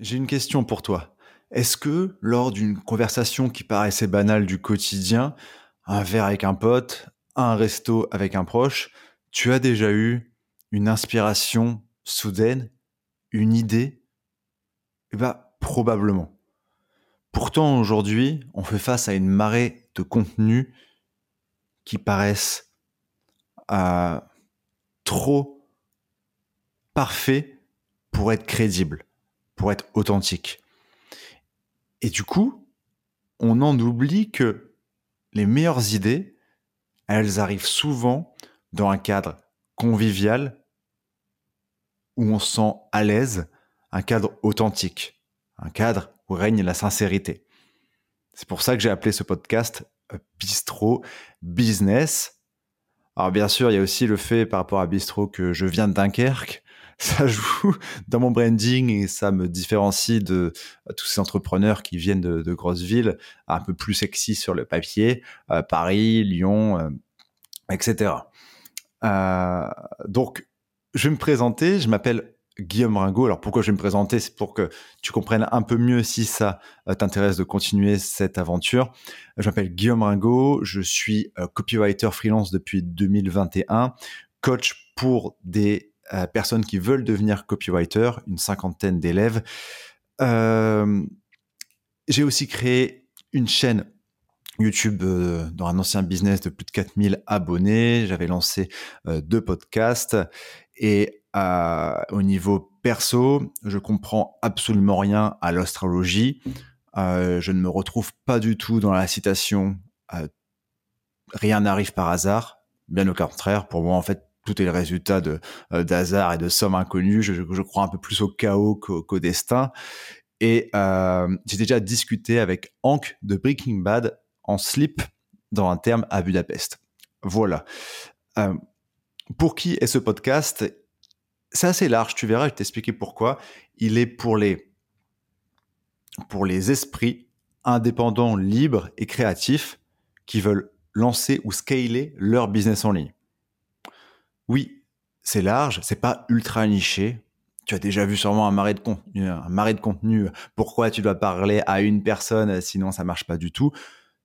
J'ai une question pour toi. Est-ce que lors d'une conversation qui paraissait banale du quotidien, un verre avec un pote, un resto avec un proche, tu as déjà eu une inspiration soudaine, une idée? Eh bien, probablement. Pourtant, aujourd'hui, on fait face à une marée de contenus qui paraissent euh, trop parfaits pour être crédibles pour être authentique. Et du coup, on en oublie que les meilleures idées, elles arrivent souvent dans un cadre convivial où on se sent à l'aise, un cadre authentique, un cadre où règne la sincérité. C'est pour ça que j'ai appelé ce podcast euh, Bistro Business. Alors bien sûr, il y a aussi le fait par rapport à Bistro que je viens de Dunkerque, ça joue dans mon branding et ça me différencie de euh, tous ces entrepreneurs qui viennent de, grosses villes, un peu plus sexy sur le papier, euh, Paris, Lyon, euh, etc. donc, je vais me présenter. Je m'appelle Guillaume Ringo. Alors pourquoi je vais me présenter? C'est pour que tu comprennes un peu mieux si ça t'intéresse de continuer cette aventure. Je m'appelle Guillaume Ringo. Je suis copywriter freelance depuis 2021, coach pour des personnes qui veulent devenir copywriter, une cinquantaine d'élèves. Euh, j'ai aussi créé une chaîne YouTube euh, dans un ancien business de plus de 4000 abonnés. J'avais lancé euh, deux podcasts et au niveau perso, je comprends absolument rien à l'astrologie. je ne me retrouve pas du tout dans la citation rien n'arrive par hasard. Bien au contraire, pour moi, en fait, tout est le résultat de euh, d'hasard et de sommes inconnues. Je, crois un peu plus au chaos qu'au, destin. Et euh, j'ai déjà discuté avec Hank de Breaking Bad en slip dans un terme à Budapest. Voilà. Euh, pour qui est ce podcast? C'est assez large, tu verras, je vais t'expliquer pourquoi. Il est pour les, pour les esprits indépendants, libres et créatifs qui veulent lancer ou scaler leur business en ligne. Oui, c'est large, c'est pas ultra niché. Tu as déjà vu sûrement un marais de contenu. Pourquoi tu dois parler à une personne, sinon ça marche pas du tout?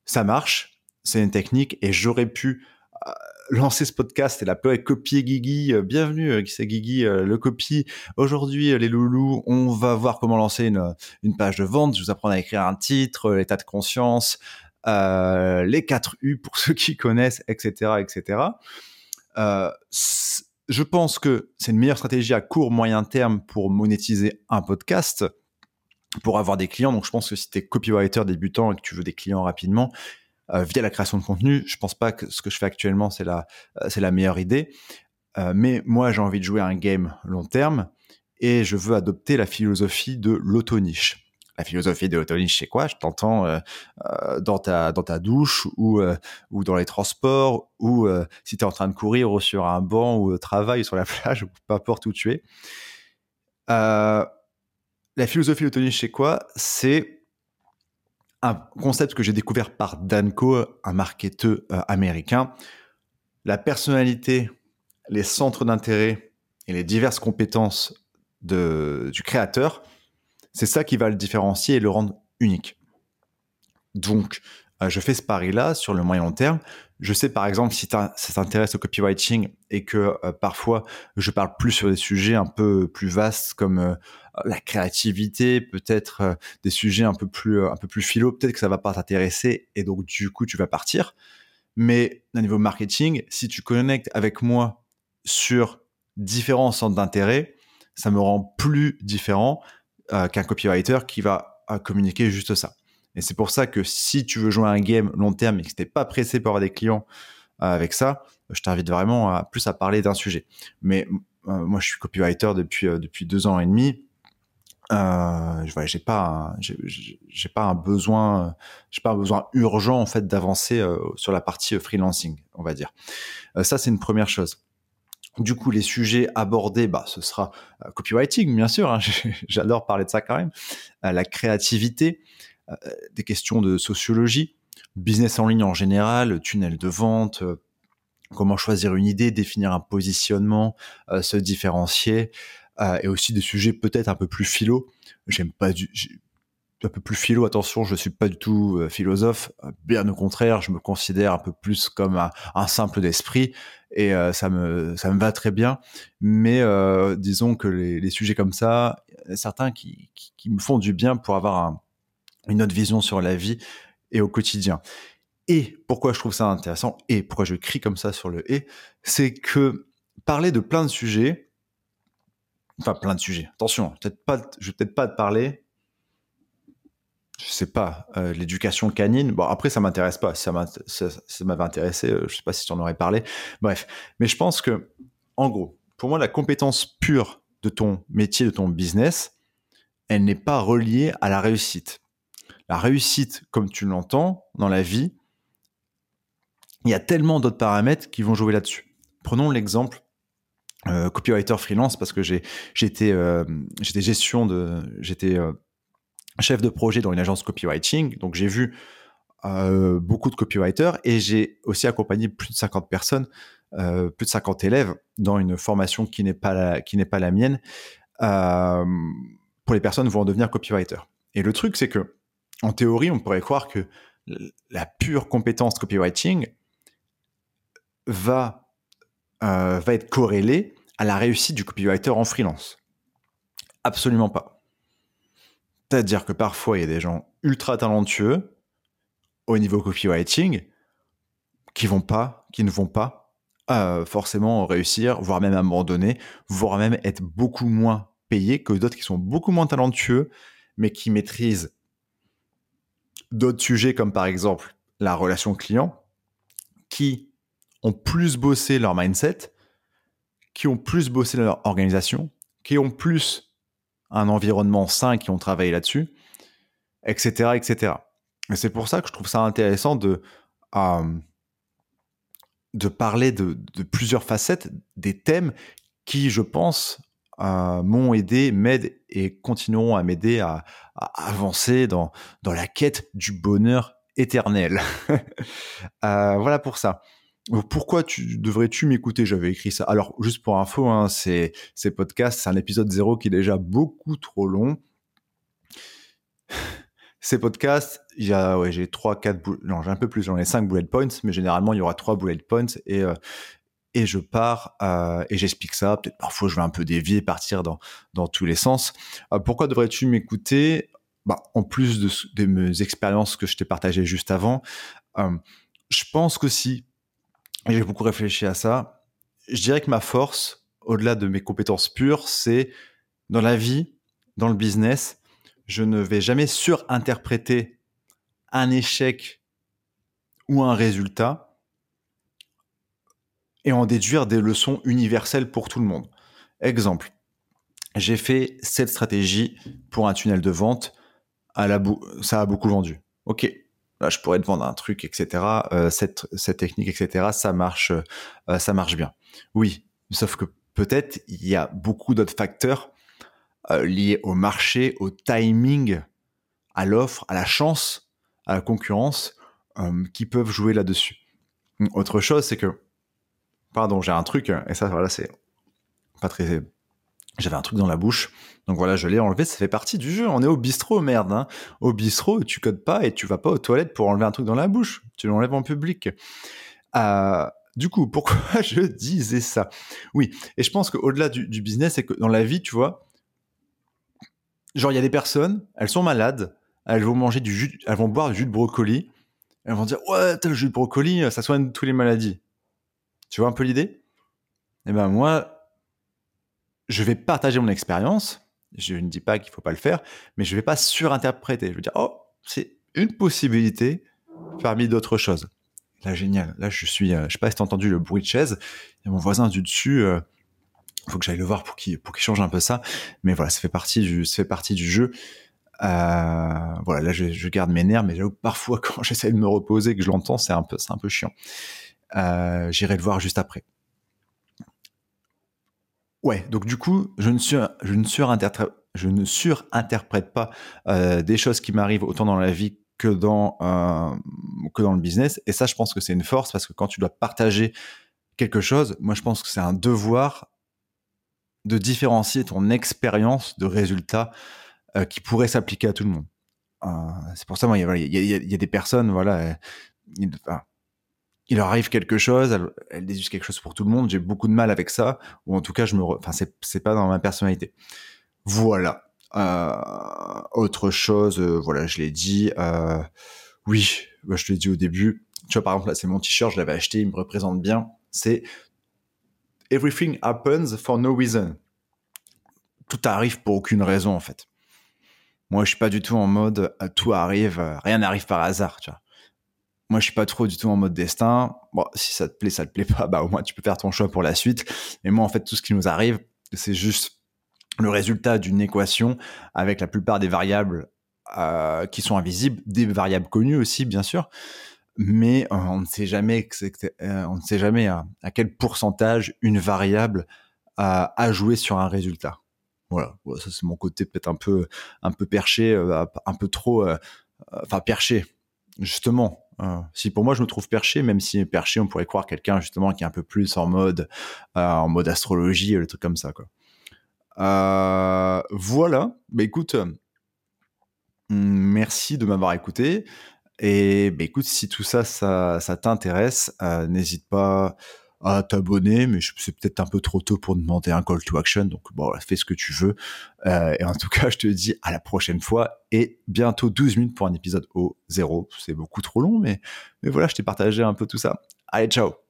Ça marche, c'est une technique et j'aurais pu euh, lancer ce podcast et la copier Guigui. Euh, bienvenue, euh, qui c'est Guigui, le copie. Aujourd'hui, les loulous, on va voir comment lancer une, une page de vente. Je vous apprends à écrire un titre, l'état de conscience, les 4 U pour ceux qui connaissent, etc., etc. Euh, je pense que c'est une meilleure stratégie à court, moyen terme pour monétiser un podcast, pour avoir des clients. Donc, je pense que si tu es copywriter débutant et que tu veux des clients rapidement, euh, via la création de contenu, je pense pas que ce que je fais actuellement, c'est la, euh, c'est la meilleure idée. mais moi, j'ai envie de jouer un game long terme et je veux adopter la philosophie de l'auto-niche la philosophie de l'autoniche, c'est quoi? Je t'entends euh, euh, dans ta dans ta douche ou euh, ou dans les transports ou si tu es en train de courir ou sur un banc ou au travail sur la plage, peu importe où tu es. la philosophie de l'autoniche, c'est quoi? C'est un concept que j'ai découvert par Danco, un marketeur américain. La personnalité, les centres d'intérêt et les diverses compétences de, du créateur c'est ça qui va le différencier et le rendre unique. Donc, euh, je fais ce pari-là sur le moyen terme. Je sais par exemple si ça t'intéresse au copywriting et que euh, parfois je parle plus sur des sujets un peu plus vastes comme euh, la créativité, peut-être des sujets un peu plus un peu plus philo, peut-être que ça va pas t'intéresser et donc du coup tu vas partir. Mais au niveau marketing, si tu connectes avec moi sur différents centres d'intérêt, ça me rend plus différent euh, qu'un copywriter qui va euh, communiquer juste ça. Et c'est pour ça que si tu veux jouer un game long terme et que tu n'es pas pressé pour avoir des clients euh, avec ça, je t'invite vraiment à, plus à parler d'un sujet. Mais moi, je suis copywriter depuis depuis deux ans et demi. Euh, j'ai pas j'ai pas un besoin j'ai pas un besoin urgent en fait d'avancer sur la partie freelancing on va dire ça c'est une première chose du coup, les sujets abordés, bah, ce sera euh, copywriting, bien sûr. Hein, j'adore parler de ça quand même. Euh, la créativité, euh, des questions de sociologie, business en ligne en général, tunnel de vente, comment choisir une idée, définir un positionnement, se différencier. et aussi des sujets peut-être un peu plus philo. J'aime pas du un peu plus philo. Attention, je suis pas du tout euh, philosophe. Euh, bien au contraire, je me considère un peu plus comme un, simple d'esprit et euh, ça me ça me va très bien. Mais disons que les, sujets comme ça, certains qui, qui, me font du bien pour avoir une autre vision sur la vie et au quotidien. Et pourquoi je trouve ça intéressant et pourquoi je crie comme ça sur le et, c'est que parler de plein de sujets, enfin plein de sujets. Attention, peut-être pas, je vais peut-être pas te parler je sais pas, euh, l'éducation canine. Bon, après, ça m'intéresse pas. Ça m'avait intéressé. Euh, je sais pas si tu en aurais parlé. Bref. Mais je pense que, en gros, pour moi, la compétence pure de ton métier, de ton business, elle n'est pas reliée à la réussite. La réussite, comme tu l'entends dans la vie, il y a tellement d'autres paramètres qui vont jouer là-dessus. Prenons l'exemple euh, copywriter freelance parce que j'ai j'étais j'étais gestion de j'étais chef de projet dans une agence copywriting. Donc j'ai vu euh, beaucoup de copywriters et j'ai aussi accompagné plus de 50 personnes, euh, plus de 50 élèves dans une formation qui n'est pas la, pas la mienne euh, pour les personnes vont devenir copywriter. Et le truc c'est que en théorie on pourrait croire que la pure compétence copywriting va va être corrélée à la réussite du copywriter en freelance. Absolument pas. C'est-à-dire que parfois, il y a des gens ultra talentueux au niveau copywriting qui vont pas, qui ne vont pas euh, forcément réussir, voire même abandonner, voire même être beaucoup moins payés que d'autres qui sont beaucoup moins talentueux, mais qui maîtrisent d'autres sujets comme par exemple la relation client, qui ont plus bossé leur mindset, qui ont plus bossé leur organisation, qui ont plus un environnement sain qui ont travaillé là-dessus, etc., etc. Et c'est pour ça que je trouve ça intéressant de, euh, de parler de, plusieurs facettes, des thèmes qui, je pense, euh, m'ont aidé, m'aident et continueront à m'aider à, avancer dans, dans la quête du bonheur éternel. Euh, voilà pour ça. Pourquoi tu devrais-tu m'écouter? J'avais écrit ça. Alors, juste pour info, hein, ces podcasts, c'est un épisode zéro qui est déjà beaucoup trop long. Ces podcasts, a, ouais, j'ai trois, quatre, non, j'ai un peu plus, j'en ai cinq bullet points, mais généralement il y aura trois bullet points et euh, et je pars euh, et j'explique ça. Peut-être parfois je vais un peu dévier, partir dans dans tous les sens. Euh, pourquoi devrais-tu m'écouter? Bah, en plus de, de mes expériences que je t'ai partagées juste avant, je pense que si et j'ai beaucoup réfléchi à ça. Je dirais que ma force, au-delà de mes compétences pures, c'est dans la vie, dans le business, je ne vais jamais surinterpréter un échec ou un résultat et en déduire des leçons universelles pour tout le monde. Exemple, j'ai fait cette stratégie pour un tunnel de vente, à la ça a beaucoup vendu. Ok, je pourrais te vendre un truc, etc. Euh, cette, cette technique, etc. Ça marche, euh, ça marche bien. Oui, sauf que peut-être il y a beaucoup d'autres facteurs euh, liés au marché, au timing, à l'offre, à la chance, à la concurrence, qui peuvent jouer là-dessus. Autre chose, c'est que, pardon, j'ai un truc, et ça, voilà, c'est pas très j'avais un truc dans la bouche. Donc voilà, je l'ai enlevé, ça fait partie du jeu. On est au bistrot, merde. Hein. Au bistrot, tu codes pas et tu vas pas aux toilettes pour enlever un truc dans la bouche. Tu l'enlèves en public. Euh, du coup, pourquoi je disais ça? Oui, et je pense qu'au-delà du, du, business, c'est que dans la vie, tu vois, genre il y a des personnes, elles sont malades, elles vont manger du jus, elles vont boire du jus de brocoli, elles vont dire ouais, le jus de brocoli, ça soigne toutes les maladies. Tu vois un peu l'idée? Eh ben moi, je vais partager mon expérience. Je ne dis pas qu'il faut pas le faire, mais je vais pas surinterpréter. Je vais dire, oh, c'est une possibilité parmi d'autres choses. Là, génial. Là, je suis, euh, je sais pas si t'as entendu le bruit de chaise. Il y a mon voisin du dessus. Il euh, faut que j'aille le voir pour qu'il pour qu'il change un peu ça. Mais voilà, ça fait partie du, ça fait partie du jeu. Euh, voilà, là, je, je, garde mes nerfs, mais parfois quand j'essaie de me reposer, que je l'entends, c'est un peu, c'est un peu chiant. Euh, J'irai le voir juste après. Ouais, donc du coup, je ne, sur, je ne, surinterprète, je ne pas euh, des choses qui m'arrivent autant dans la vie que dans, euh, que dans le business. Et ça, je pense que c'est une force parce que quand tu dois partager quelque chose, moi, je pense que c'est un devoir de différencier ton expérience de résultat euh, qui pourrait s'appliquer à tout le monde. C'est pour ça, moi, il y, a des personnes, voilà, il, il, leur arrive quelque chose, elles, elles quelque chose pour tout le monde. J'ai beaucoup de mal avec ça, ou en tout cas, je me, enfin, c'est pas dans ma personnalité. Voilà. Euh, autre chose, euh, voilà, je l'ai dit. Euh, oui, bah, je l'ai dit au début. Tu vois, par exemple, là, c'est mon t-shirt, je l'avais acheté, il me représente bien. C'est Everything happens for no reason. Tout arrive pour aucune raison, en fait. Moi, je suis pas du tout en mode tout arrive, rien n'arrive par hasard, tu vois. Moi, je suis pas trop du tout en mode destin. Bon, si ça te plaît, ça te plaît pas, bah au moins tu peux faire ton choix pour la suite. Mais moi, en fait, tout ce qui nous arrive, c'est juste le résultat d'une équation avec la plupart des variables euh, qui sont invisibles, des variables connues aussi, bien sûr, mais euh, on ne sait jamais, euh, on ne sait jamais à, quel pourcentage une variable a, a joué sur un résultat. Voilà, ça c'est mon côté peut-être un peu, un peu perché, un peu trop, enfin perché, justement. Si pour moi je me trouve perché, même si perché, on pourrait croire quelqu'un justement qui est un peu plus en mode, en mode astrologie, le truc comme ça. Euh, voilà. Bah, écoute, merci de m'avoir écouté. Et bah, écoute, si tout ça, ça, ça t'intéresse, euh, n'hésite pas à t'abonner, mais c'est peut-être un peu trop tôt pour demander un call to action. Donc, bon, fais ce que tu veux. Euh, et en tout cas, je te dis à la prochaine fois et bientôt 12 minutes pour un épisode au zéro. C'est beaucoup trop long, mais, mais voilà, je t'ai partagé un peu tout ça. Allez, ciao